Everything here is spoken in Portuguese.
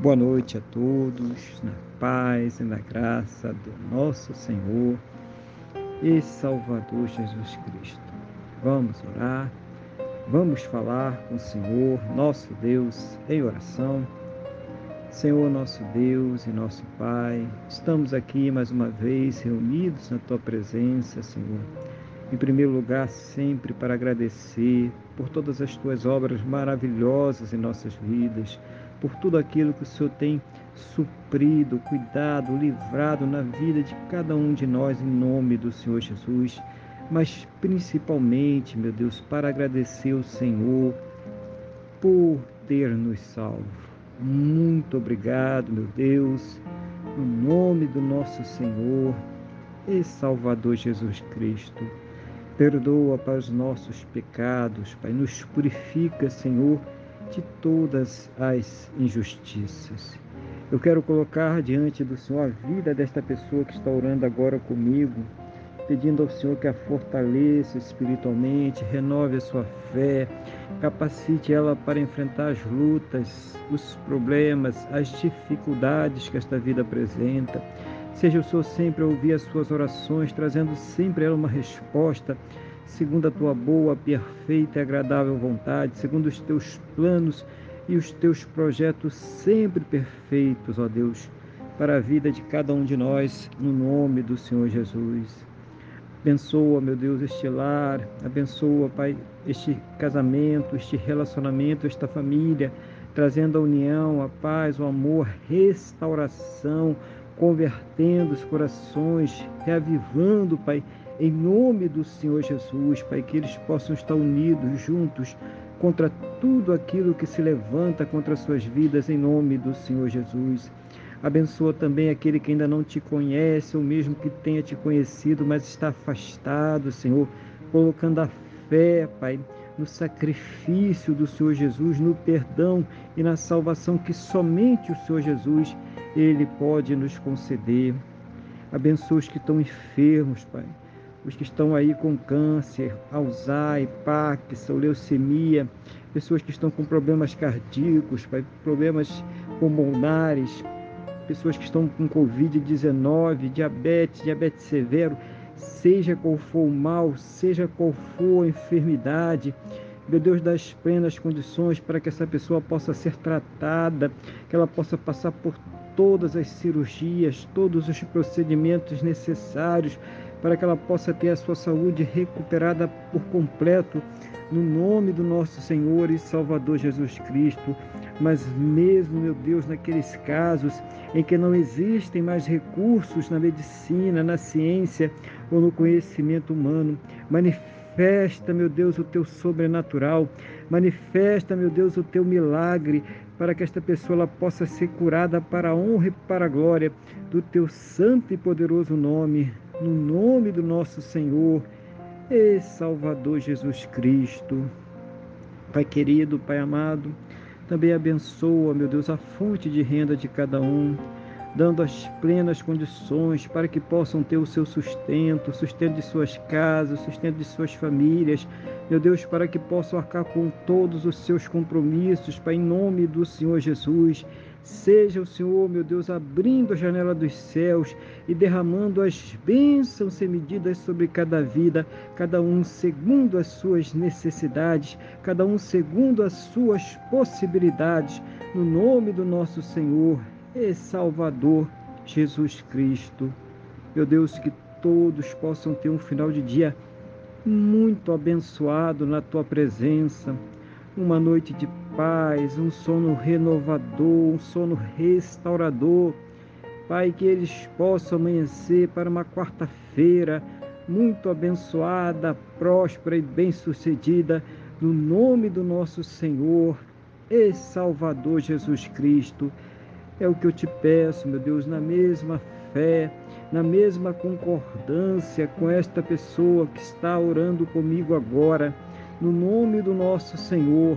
Boa noite a todos, na paz e na graça do nosso Senhor e Salvador Jesus Cristo. Vamos orar, vamos falar com o Senhor, nosso Deus, em oração. Senhor, nosso Deus e nosso Pai, estamos aqui mais uma vez reunidos na Tua presença, Senhor. Em primeiro lugar, sempre para agradecer por todas as Tuas obras maravilhosas em nossas vidas por tudo aquilo que o Senhor tem suprido, cuidado, livrado na vida de cada um de nós, em nome do Senhor Jesus. Mas principalmente, meu Deus, para agradecer o Senhor por ter nos salvo. Muito obrigado, meu Deus, no nome do nosso Senhor e Salvador Jesus Cristo. Perdoa para os nossos pecados, Pai, nos purifica, Senhor de todas as injustiças. Eu quero colocar diante do Senhor a vida desta pessoa que está orando agora comigo, pedindo ao Senhor que a fortaleça espiritualmente, renove a sua fé, capacite ela para enfrentar as lutas, os problemas, as dificuldades que esta vida apresenta. Seja o Senhor sempre a ouvir as suas orações, trazendo sempre a ela uma resposta segundo a tua boa, perfeita e agradável vontade, segundo os teus planos e os teus projetos sempre perfeitos, ó Deus, para a vida de cada um de nós, no nome do Senhor Jesus. Abençoa, meu Deus, este lar, abençoa, Pai, este casamento, este relacionamento, esta família, trazendo a união, a paz, o amor, restauração, convertendo os corações, reavivando, Pai, em nome do Senhor Jesus, Pai, que eles possam estar unidos, juntos, contra tudo aquilo que se levanta contra as suas vidas, em nome do Senhor Jesus. Abençoa também aquele que ainda não te conhece, ou mesmo que tenha te conhecido, mas está afastado, Senhor, colocando a fé, Pai, no sacrifício do Senhor Jesus, no perdão e na salvação que somente o Senhor Jesus ele pode nos conceder. Abençoa os que estão enfermos, Pai os que estão aí com câncer, Alzheimer, Parkinson, leucemia, pessoas que estão com problemas cardíacos, problemas pulmonares, pessoas que estão com Covid-19, diabetes, diabetes severo, seja qual for o mal, seja qual for a enfermidade, meu Deus, das plenas condições para que essa pessoa possa ser tratada, que ela possa passar por todas as cirurgias, todos os procedimentos necessários para que ela possa ter a sua saúde recuperada por completo, no nome do nosso Senhor e Salvador Jesus Cristo. Mas mesmo, meu Deus, naqueles casos em que não existem mais recursos na medicina, na ciência ou no conhecimento humano, manifesta, meu Deus, o teu sobrenatural, manifesta, meu Deus, o teu milagre, para que esta pessoa ela possa ser curada para a honra e para a glória do teu santo e poderoso nome no nome do nosso Senhor e Salvador Jesus Cristo. Pai querido, Pai amado, também abençoa, meu Deus, a fonte de renda de cada um, dando as plenas condições para que possam ter o seu sustento, sustento de suas casas, sustento de suas famílias, meu Deus, para que possam arcar com todos os seus compromissos, Pai, em nome do Senhor Jesus Seja o Senhor, meu Deus, abrindo a janela dos céus e derramando as bênçãos sem medidas sobre cada vida, cada um segundo as suas necessidades, cada um segundo as suas possibilidades, no nome do nosso Senhor e Salvador Jesus Cristo. Meu Deus, que todos possam ter um final de dia muito abençoado na tua presença, uma noite de paz, um sono renovador, um sono restaurador. Pai, que eles possam amanhecer para uma quarta-feira muito abençoada, próspera e bem-sucedida, no nome do nosso Senhor e Salvador Jesus Cristo. É o que eu te peço, meu Deus, na mesma fé, na mesma concordância com esta pessoa que está orando comigo agora, no nome do nosso Senhor